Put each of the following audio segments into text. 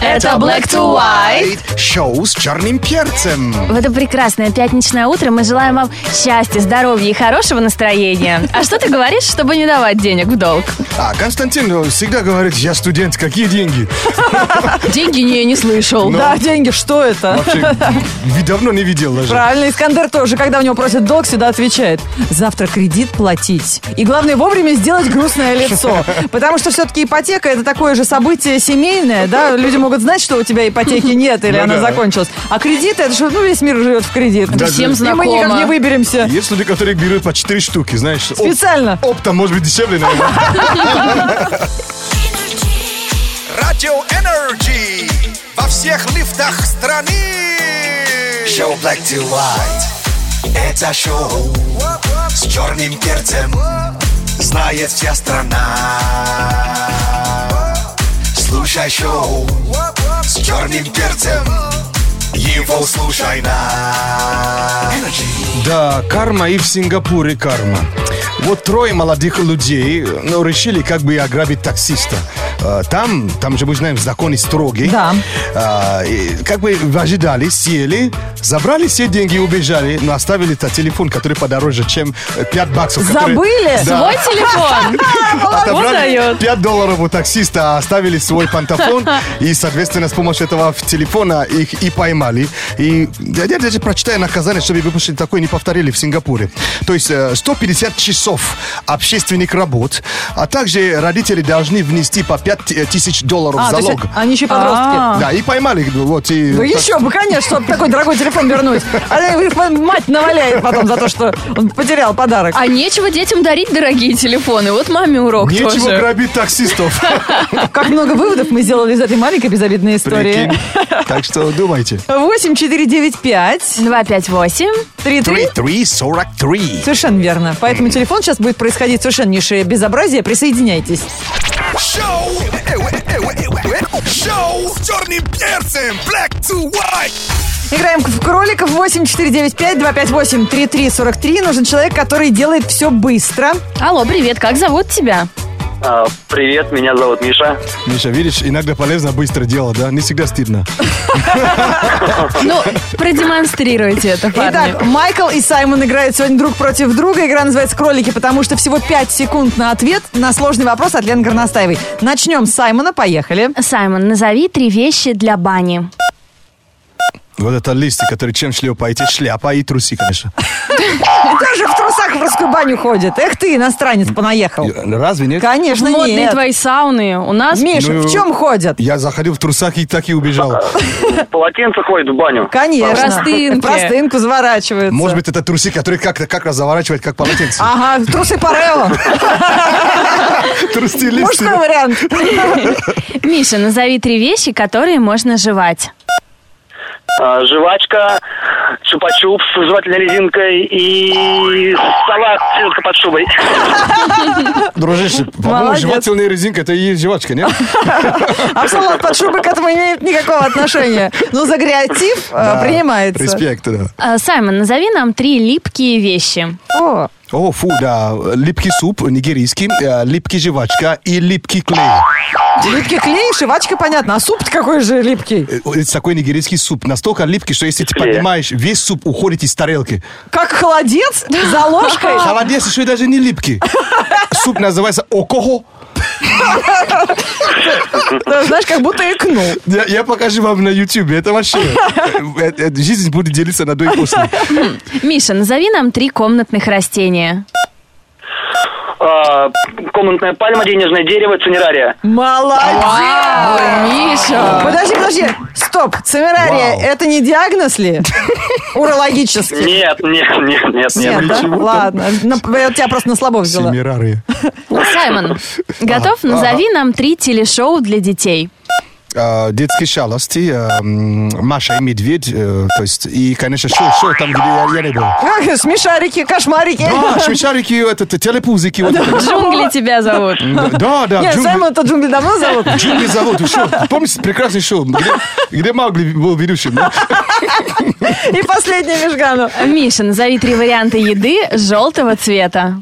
Это Black to White. Шоу с черным перцем. В это прекрасное пятничное утро мы желаем вам счастья, здоровья и хорошего настроения. А что ты говоришь, чтобы не давать денег в долг? А Константин всегда говорит, я студент, какие деньги? Деньги не, не слышал. Да, деньги, что это? Вообще, давно не видел даже. Правильно, Искандер тоже, когда у него просят долг, всегда отвечает. Завтра кредит платить. И главное, вовремя сделать грустное лицо. Потому что все-таки ипотека это такое же событие семейное, да? Люди могут знать, что у тебя ипотеки нет или Ну она закончилась. А кредит это что, ну, весь мир живет в кредит. Да, Всем да. И мы никак знакомо. не выберемся. Есть люди, которые берут по 4 штуки, знаешь. оп- Специально. Оптом может быть дешевле, наверное. Радио во всех лифтах страны. Шоу Black to White. Это шоу с черным перцем. Знает вся страна. Слушай шоу с черным перцем. Его слушай на Energy. Да, карма и в Сингапуре карма. Вот трое молодых людей ну, решили как бы ограбить таксиста. А, Там, там же мы знаем, законы строгие. Да. А, и как бы ожидали, сели, забрали все деньги и убежали, но оставили -то телефон, который подороже, чем 5 баксов. который- Забыли? Да. Свой телефон. Отобрали дает. 5 долларов у таксиста, а оставили свой пантофон, и, соответственно, с помощью этого телефона их и поймали. И я я даже прочитаю наказание, чтобы выпустили такое не повторили в Сингапуре. То есть э, 150 часов общественных работ, а также родители должны внести по 5 тысяч долларов А, то есть залог. они еще подростки. А. Да, и поймали. Вот, и, Ну еще бы, конечно, чтобы такой дорогой телефон вернуть. А мать наваляет потом за то, что он потерял подарок. А нечего детям дарить дорогие телефоны. Вот маме урок Нечего тоже. грабить таксистов. Как много выводов мы сделали из этой маленькой безобидной истории. Прикинь. Так что думайте. 8 4 9 5 258. 3 3 3343. Совершенно верно. Поэтому телефон сейчас будет происходить совершеннейшее безобразие. Присоединяйтесь. Шоу, э, э, э, шоу с черным перцем. Black to White. Играем в кроликов 8495-258-3343. Нужен человек, который делает все быстро. Алло, привет, как зовут тебя? А, Привет, меня зовут Миша. Миша, видишь, иногда полезно быстро делать, да? Не всегда стыдно. Ну, продемонстрируйте это, парни. Итак, Майкл и Саймон играют сегодня друг против друга. Игра называется «Кролики», потому что всего 5 секунд на ответ на сложный вопрос от Лены Горностаевой. Начнем с Саймона. Поехали. Саймон, назови три вещи для бани. Вот это листы, которые чем шлепаете? Шляпа и трусы, конечно. Даже в трусах в русскую баню ходит. Эх ты, иностранец, понаехал. Разве нет? Конечно, Модные нет. твои сауны. У нас Миша, Ну, в чем ходят? Я заходил в трусах и так и убежал. Полотенце ходит в баню. Конечно. Простынки. Простынку заворачиваются. Может быть, это трусы, которые как-то как раз заворачивают, как полотенце. Ага, трусы Парелло. Трусы. Мужской вариант. Миша, назови три вещи, которые можно жевать. А, Жвачка, чупа-чуп с жевательной резинкой и салат селедка под шубой. Дружище, по-моему, жевательная резинка, это и есть жвачка, нет? А салат под шубой к этому не имеет никакого отношения. Но за креатив э, Да, принимается. Респект, да. А, Саймон, назови нам три липкие вещи. О, О, фу, да. Липкий суп нигерийский, э, липкий жвачка и липкий клей. липкий клей, шивачка, понятно. А суп какой же липкий? Э, Это такой нигерийский суп. Настолько липкий, что если ты поднимаешь, весь суп уходит из тарелки. Как холодец за ложкой. Холодец еще даже не липкий. Суп называется окохо. Да, Знаешь, как будто икнул. Я, покажу вам на YouTube. Это вообще... э, э, Жизнь будет делиться на до и после. Миша, назови нам три комнатных растения. А, Комнатная пальма, денежное дерево, цинерария. Молодец! Миша! Подожди, подожди. Стоп. Цимерария, Вау. это не диагноз ли? Урологический. Нет, нет, нет, нет, Нет, нет. да? Ладно. На- Я тебя просто на слабо взяла. Семирары. Саймон, готов? Назови нам три телешоу для детей. А, Детские шалости, а, Маша и Медведь, э, то есть, и, конечно, шоу, шоу там, где я, я не был. Как смешарики, кошмарики. Да, швейцарики, это, это, телепузики. вот это. Джунгли тебя зовут. Да, да, Нет, джунгли- Саймон это джунгли давно зовут. Джунгли зовут. Шоу. Помните прекрасный шоу, где, где Маугли был ведущим? да? И последний Мишгану. Миша, назови три варианта еды желтого цвета.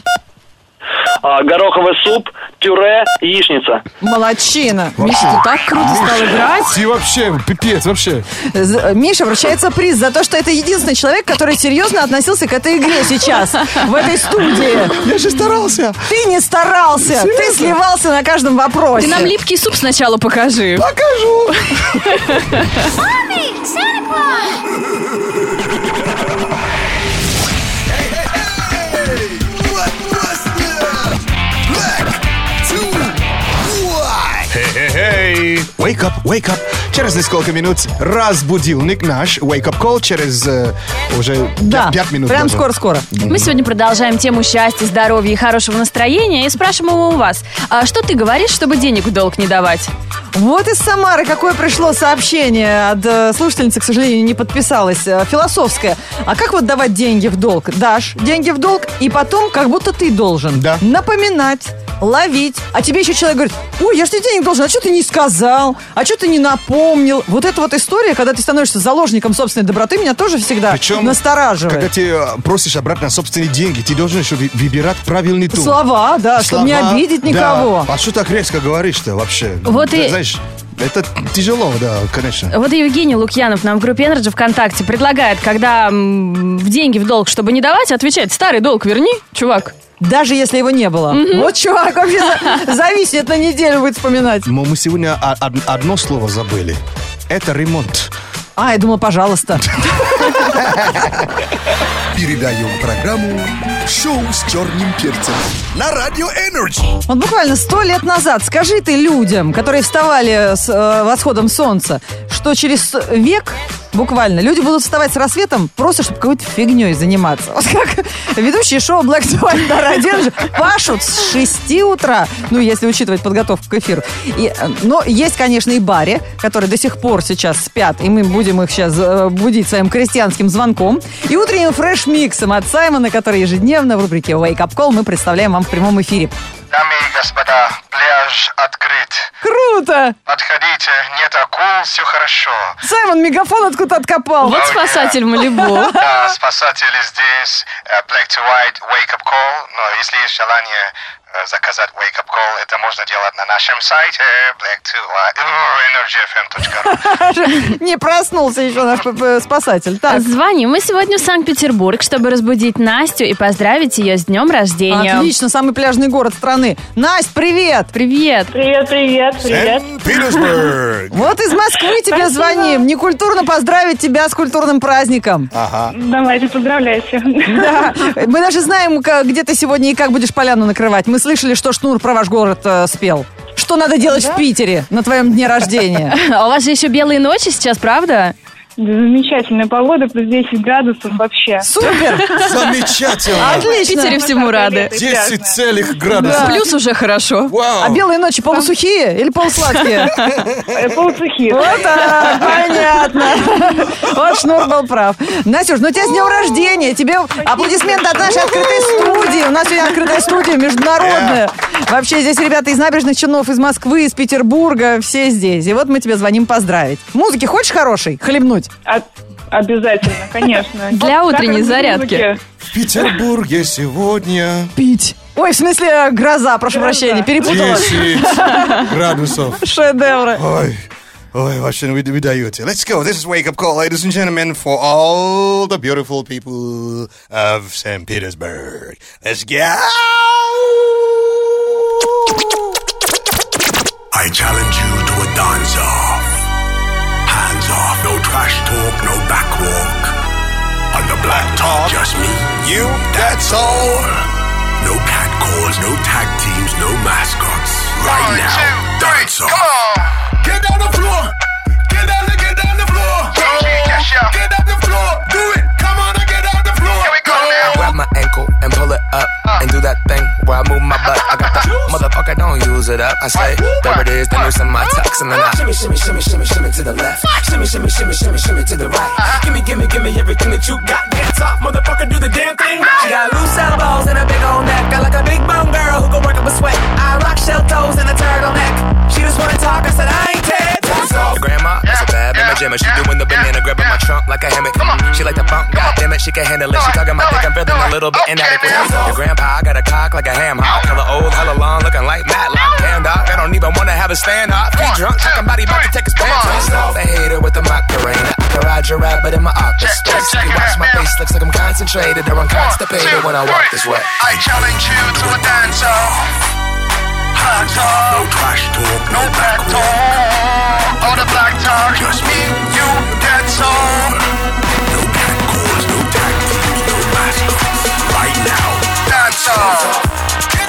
А, Гороховый суп, пюре, яичница. Молодчина. Миша, ты так круто стал играть. Ты вообще, пипец, вообще. З- Миша вручается приз за то, что это единственный человек, который серьезно относился к этой игре сейчас, в этой студии. Я же старался. Ты не старался, ты сливался на каждом вопросе. Ты нам липкий суп сначала покажи. Покажу. What Wake up, wake up. Через несколько минут разбудилник наш. Wake up call через э, уже Да, 5 минут. прям скоро-скоро. Мы сегодня продолжаем тему счастья, здоровья и хорошего настроения и спрашиваем у вас, а что ты говоришь, чтобы денег в долг не давать? Вот из Самары какое пришло сообщение от э, слушательницы, к сожалению, не подписалась, э, философское. А как вот давать деньги в долг? Дашь деньги в долг, и потом как будто ты должен Да. напоминать, ловить. А тебе еще человек говорит, ой, я же тебе денег должен, а что ты не сказал? А что ты не напомнил? Вот эта вот история, когда ты становишься заложником собственной доброты, меня тоже всегда Причем, настораживает. Когда ты э, просишь обратно собственные деньги, ты должен еще выбирать правильный тон. Слова, да, чтобы не Слова, обидеть да. никого. А что так резко говоришь-то вообще? Вот Ты и- Знаешь, это тяжело, да, конечно. Вот и Евгений Лукьянов нам в группе Energy ВКонтакте предлагает, когда м, в деньги в долг, чтобы не давать, отвечать, старый долг верни, чувак. Даже если его не было. Вот чувак вообще за- зависит на неделю будет вспоминать. Но мы сегодня одно слово забыли. Это ремонт. А, я думала, пожалуйста. Передаем программу «Шоу с черным перцем» на Радио Энерджи. Вот буквально сто лет назад скажи ты людям, которые вставали с э, восходом солнца, что через век буквально люди будут вставать с рассветом просто, чтобы какой-то фигней заниматься. Вот как ведущие шоу Black to White пашут с 6 утра, ну, если учитывать подготовку к эфиру. И, э, но есть, конечно, и баре, которые до сих пор сейчас спят, и мы будем их сейчас э, будить своим крестьянским звонком. И утренним фреш-миксом от Саймона, который ежедневно в рубрике Wake Up Call мы представляем вам в прямом эфире. И господа, пляж открыт. Круто! Подходите, нет акул, все хорошо. Саймон мегафон откуда откопал. Вот спасатель Малибу. Да, спасатели здесь, э, Black to White, Wake Up Call. Но если есть желание заказать Wake Up Call, это можно делать на нашем сайте black to white, energyfm.ru. Не проснулся еще наш спасатель. Так, Звоним мы сегодня в Санкт-Петербург, чтобы разбудить Настю и поздравить ее с днем рождения. отлично, самый пляжный город страны. Настя, привет! Привет. Привет, привет, привет. Питерсбург. Вот из Москвы тебе Спасибо. звоним. Некультурно поздравить тебя с культурным праздником. Давайте, поздравляйте. Да. Мы даже знаем, где ты сегодня и как будешь поляну накрывать. Мы слышали, что Шнур про ваш город э, спел. Что надо делать в Питере на твоем дне рождения? А у вас же еще белые ночи сейчас, правда? Замечательная погода, плюс 10 градусов вообще. Супер! Замечательно. В Отлично! Питере всему рады. 10 целых градусов. Плюс уже хорошо. Вау. А белые ночи полусухие или полусладкие? Э, Полусухие. Вот так, понятно. Вот Шнур был прав. Настюш, ну у тебя с днем рождения. Тебе аплодисменты от нашей открытой студии. У нас сегодня открытая студия международная. Вообще здесь ребята из набережных Челнов, из Москвы, из Петербурга, все здесь. И вот мы тебе звоним поздравить. Музыки хочешь хорошей? Хлебнуть? А- Обязательно, конечно. Для Вот утренней зарядки. В Петербурге сегодня Пить. Ой, в смысле гроза, прошу Гроза. прощения, перепутала. 10 градусов. Шедевры. Ой, ой, вообще, вы, вы даете. Let's go. This is Wake Up Call, ladies and gentlemen, for all the beautiful people of St. Petersburg. Let's go. I challenge you to a dance-off. Off, no trash talk, no back walk. On the black top, just me, You, that's all. no cat calls, no tag teams, no mascots. Right One, now, two, dance come off. on. Get down the floor. Get down, the- get down the floor. Get up the floor. Use it up. I say, there it is, the noose in my tux and then I shimmy, shimmy, shimmy, shimmy, shimmy to the left, shimmy, shimmy, shimmy, shimmy, shimmy to the right. Gimme, gimme, gimme everything that you got. Dance off, motherfucker, do the damn thing. She got loose elbows and a big old neck. I like a big bone girl who can work up a sweat. I rock shell toes and a turtleneck. She just wanna talk, I said I ain't grandma, that's a bad mama jammer. She doing the banana, grabbing my trunk like a hammock. She like the funk, goddamn it. it, she can handle it. She talking my dick, I'm feeling a little bit inadequate. Your grandpa I got a cock like a ham hock. Hella old, hella long, looking like Matlock. Damn dog, I don't even wanna have a stand up. He drunk, talking about about to take his pants off. The hater with the Macarena. I can ride your rabbit in my office space. You watch my face, looks like I'm concentrated or I'm constipated when I walk this way. I challenge you to a dance off. Hands off. No trash talk, No back talk. All the black talk. Just me, you, that's all. no cat calls, no tag teams, no mascots. Right now, That's all.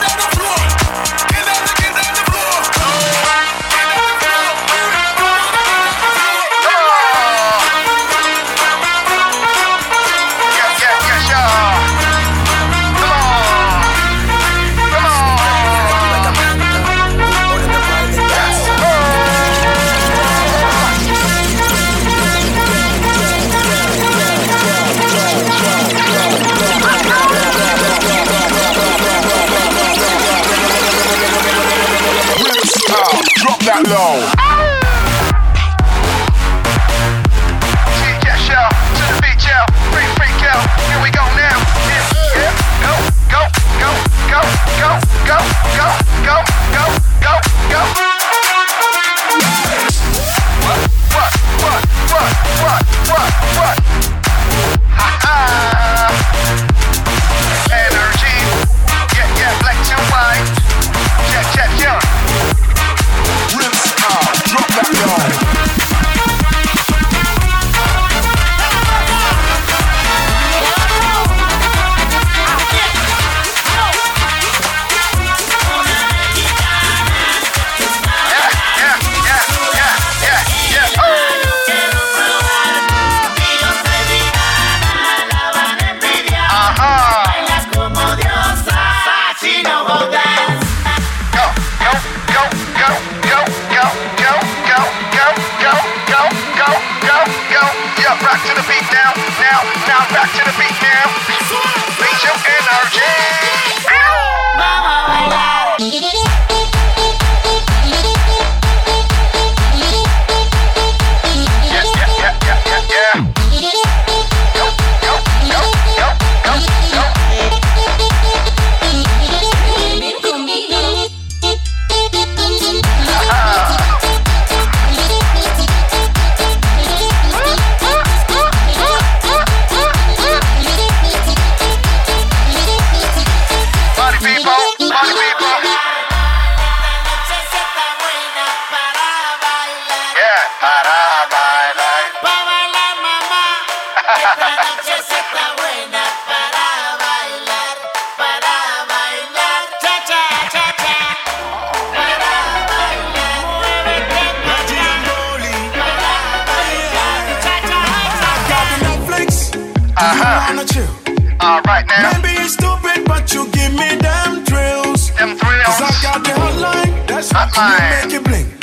Uh-huh. All right now, Maybe it's stupid, but you give me them thrills. them Cause I got the hotline, that's Hotline. you make it bling.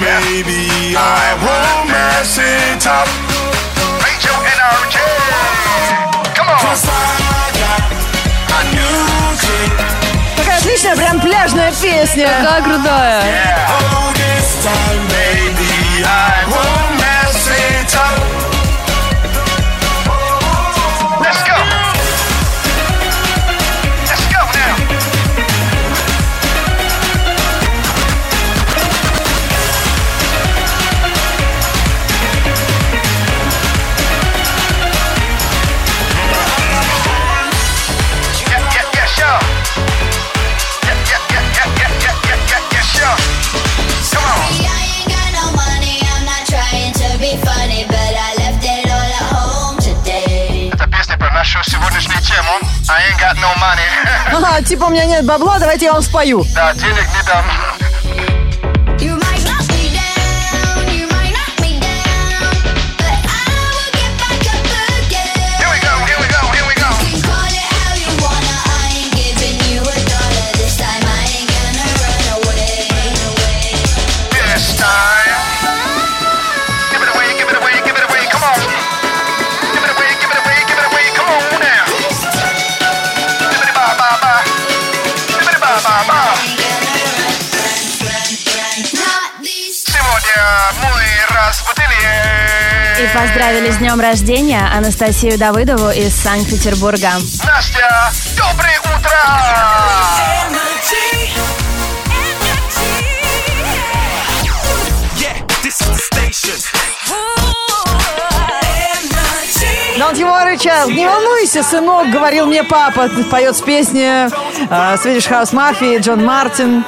Maybe I won't mess it up. Your energy. Come on. Cause I got a new chick. Такая отличная, прям пляжная песня. Какая крутая. Oh, this time maybe I won't no money. Ага, типа у меня нет бабла, давайте я вам спою. Да, денег не дам. И поздравили с днем рождения Анастасию Давыдову из Санкт-Петербурга. Настя, доброе утро! Worry, child. Не волнуйся, сынок, говорил мне папа. Поет с песни э, Swedish House Mafia, Джон Мартин.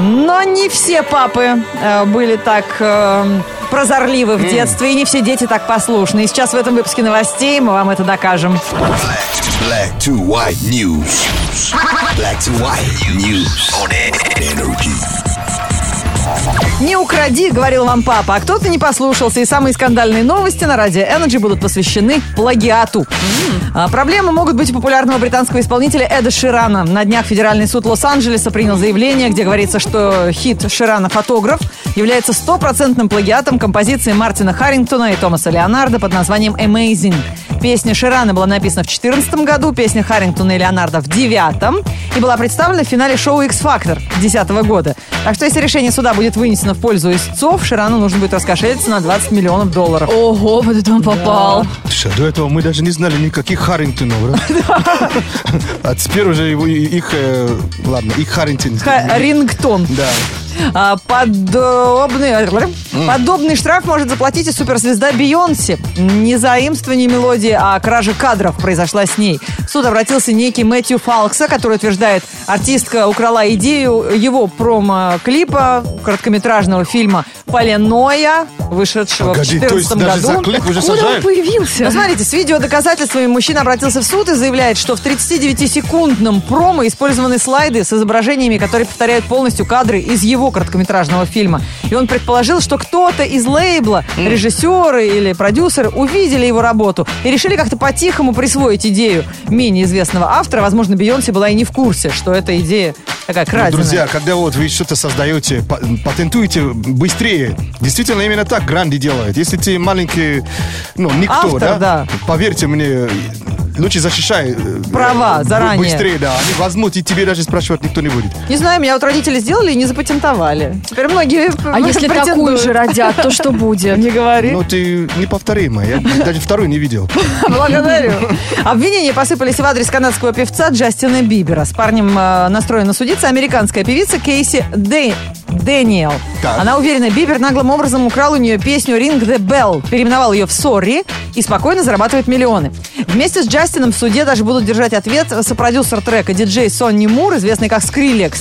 Но не все папы э, были так э, прозорливы в детстве, и не все дети так послушны. И сейчас в этом выпуске новостей мы вам это докажем. Black to white news. Black to white news on energy. Не укради, говорил вам папа, а кто-то не послушался, и самые скандальные новости на радио Energy будут посвящены плагиату. А, проблемы могут быть у популярного британского исполнителя Эда Ширана. На днях Федеральный суд Лос-Анджелеса принял заявление, где говорится, что хит Ширана «Фотограф» является стопроцентным плагиатом композиции Мартина Харрингтона и Томаса Леонардо под названием «Amazing». Песня Ширана была написана в 2014 году, песня Харрингтона и Леонардо в 2009 и была представлена в финале шоу X-Factor 2010 года. Так что если решение суда будет вынесено в пользу истцов, Ширану нужно будет раскошелиться на 20 миллионов долларов. Ого, вот это он попал. Слушай, а до этого мы даже не знали никаких Харрингтонов, да? А теперь уже его, их, э, ладно, их Харрингтон. Ха- Рингтон. Да. А, подобный, подобный штраф может заплатить и суперзвезда Бейонсе. Не заимствование мелодии, а кража кадров произошла с ней. В суд обратился некий Мэтью Фалкса, который утверждает, артистка украла идею его промо-клипа короткометражного фильма «Поленоя», вышедшего Погоди, в то есть 2014 даже за году. клип уже Куда он сажают? появился? Ну, смотрите, с видео доказательствами мужчина обратился в суд и заявляет, что в 39-секундном промо использованы слайды с изображениями, которые повторяют полностью кадры из его короткометражного фильма. И он предположил, что кто-то из лейбла, режиссеры или продюсеры, увидели его работу и решили как-то по-тихому присвоить идею менее известного автора. Возможно, Бейонсе была и не в курсе, что эта идея такая Ну, краденая. друзья, когда вот вы что-то создаете, па- патентуете быстрее. Действительно, именно так Гранди делает. Если ты маленький, ну, никто, Автор, да. Поверьте мне, лучше защищай. э, Права заранее. Быстрее, да. Они возьмут, и тебе даже спрашивать никто не будет. Не знаю, меня вот родители сделали и не запатентовали. Теперь многие А если такую же родят, то что будет? Не говори. Ну, ты неповторимая. Я даже вторую не видел. Благодарю. Обвинения посыпались в адрес канадского певца Джастина Бибера. С парнем э, настроена судиться американская певица Кейси Дэ- Дэниел. Так. Она уверена, Бибер наглым образом украл у нее песню «Ring the Bell», переименовал ее в «Sorry» и спокойно зарабатывает миллионы. Вместе с Джастином в суде даже будут держать ответ сопродюсер трека диджей Сонни Мур, известный как Skrillex.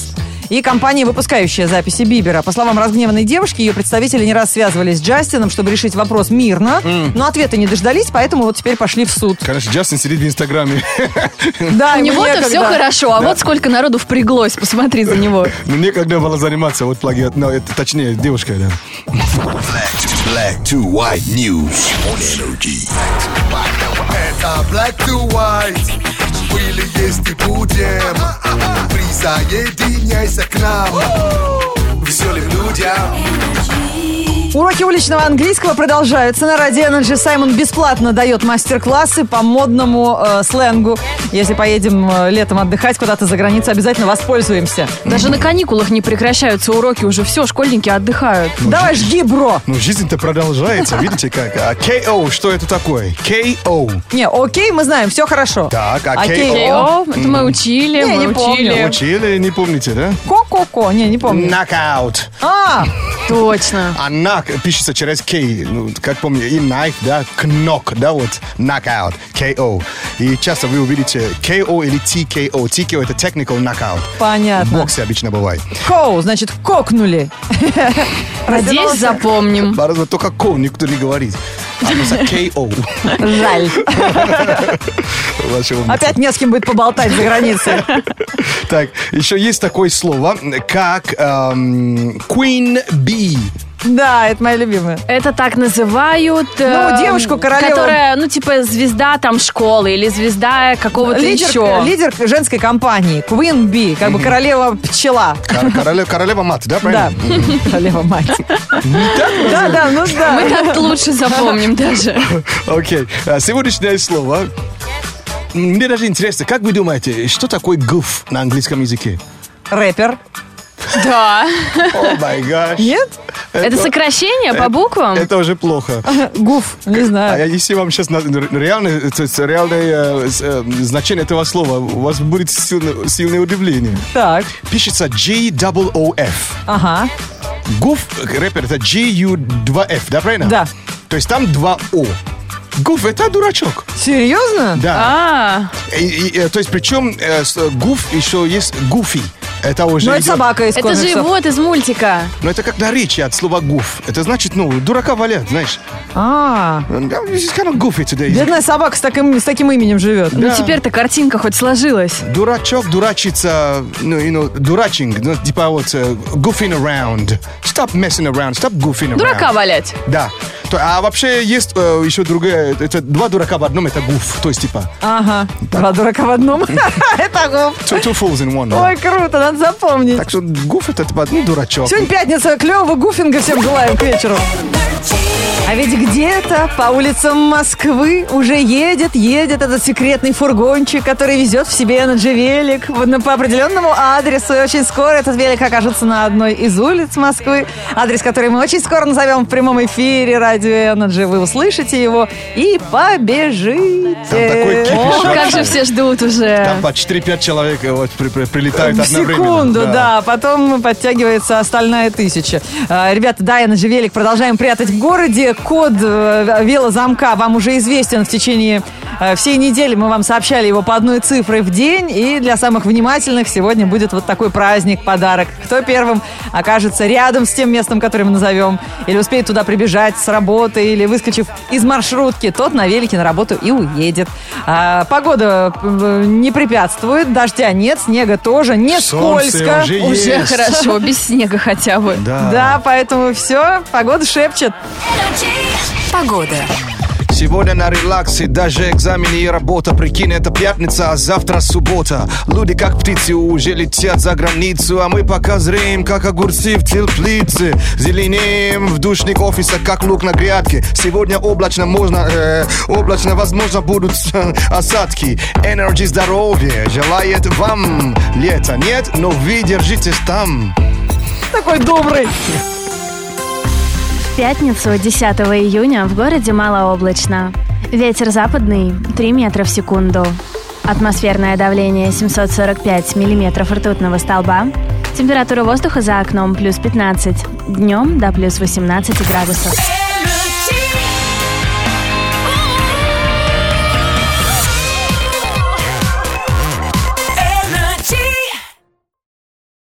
И компания, выпускающая записи Бибера. По словам разгневанной девушки, ее представители не раз связывались с Джастином, чтобы решить вопрос мирно, но ответа не дождались, поэтому вот теперь пошли в суд. Конечно, Джастин сидит в Инстаграме. Да, У него-то все хорошо, а вот сколько народу впряглось, посмотри за него. Ну, некогда было заниматься вот плагиат. Ну, это точнее, девушка, да. Black to, black to white news on energy. Это Black to White Были, есть и будем. Присоединяйся к нам Веселым людям Уроки уличного английского продолжаются на радио Energy. Саймон бесплатно дает мастер-классы по модному э, сленгу. Если поедем э, летом отдыхать куда-то за границу, обязательно воспользуемся. Даже на каникулах не прекращаются уроки, уже все, школьники отдыхают. Давай, жги, бро. Ну, жизнь-то продолжается, видите как? А KO, что это такое? KO. Не, окей, мы знаем, все хорошо. Так, а Окей. KO? О, это мы учили, Не, мы учили. Учили, не помните, да? Ко-ко-ко. Не, не помню. Knockout. А, Точно. А knock пишется через K, ну, как помню, и knife, да, knock, да, вот, knockout, KO. И часто вы увидите KO или TKO. TKO это technical knockout. В понятно. боксе обычно бывает. Коу, значит, кокнули. Надеюсь, запомним. Бороться только Ко, никто не говорит. KO. Жаль. Опять не с кем будет поболтать за границей. Так, еще есть такое слово, как эм, Queen Bee. Да, это моя любимая. Это так называют... Ну, эм, девушку, королеву. Которая, ну, типа, звезда там школы или звезда какого-то Лидер, еще. лидер женской компании, Queen Bee, как бы королева пчела. Кор- Королева, королева мат, да, Да, правильно? королева мать. Да, да, ну да. Мы так лучше запомним даже. Окей. А Сегодняшнее слово. Мне даже интересно, как вы думаете, что такое гуф на английском языке? Рэпер. Да. О май гаш. Нет? Это сокращение по буквам? Это уже плохо. Гуф, не А знаю. я- если вам сейчас реальное, это реальное э, э, значение этого слова, у вас будет сильное, сильное удивление. Так, Пишется G-O-O-F. ага, Гуф, рэпер, это G-U-2-F, да, правильно? Да. То есть там два О. Гуф, это дурачок. серьезно? Да. А, И- и, э, то есть причем э, гуф еще есть гуфи. Это уже Ну, это собака из это же вот из мультика. Но это как наречие от слова гуф. Это значит, ну, дурака валят, знаешь. А, is kind of goofy today. бедная собака с таким, с таким именем живет. Ну теперь-то картинка хоть сложилась. Дурачок, дурачиться, ну, you know, дурачинг, ну, типа вот э, goofing around. Stop messing around, stop goofing around. Дурака валять. Да. То- а вообще есть э, еще другая, это два дурака в одном, это гуф. То есть типа Ага, два дурака в одном. Это гуф. two, two fools in one. Ой, круто, надо запомнить. Так что гуф это типа, ну, дурачок. Сегодня пятница, клевого гуфинга всем желаем к вечеру. А ведь где-то по улицам Москвы уже едет, едет этот секретный фургончик, который везет в себе Energy велик вот на- по определенному адресу. И очень скоро этот велик окажется на одной из улиц Москвы. Адрес, который мы очень скоро назовем в прямом эфире радио Energy. Вы услышите его и побежите. Там такой кипиш. О, как же все ждут уже. Там по 4-5 человек э, вот, при- при- прилетают В одновременно. секунду, да. Потом подтягивается остальная тысяча. А, Ребята, да, на велик продолжаем прятать в городе. Код э, велозамка вам уже известен в течение э, всей недели. Мы вам сообщали его по одной цифре в день. И для самых внимательных сегодня будет вот такой праздник, подарок. Кто первым окажется рядом с тем местом, которое мы назовем, или успеет туда прибежать с работы, или выскочив из маршрутки, тот на велике на работу и уедет. А, погода э, не препятствует, дождя нет, снега тоже, не Солнце скользко. уже Уже есть. хорошо, без снега хотя бы. Да. Да, поэтому все, погода шепчет. Погода. Сегодня на релаксе, даже экзамены и работа. Прикинь, это пятница, а завтра суббота. Люди как птицы уже летят за границу. А мы пока зреем, как огурцы в теплице. Зеленеем в душник офиса, как лук на грядке. Сегодня облачно можно, э, облачно возможно будут э, осадки. Energy здоровье желает вам лето Нет, но вы держитесь там. Такой добрый. Пятницу, 10 июня, в городе малооблачно. Ветер западный 3 метра в секунду. Атмосферное давление 745 миллиметров ртутного столба. Температура воздуха за окном плюс 15. Днем до плюс 18 градусов.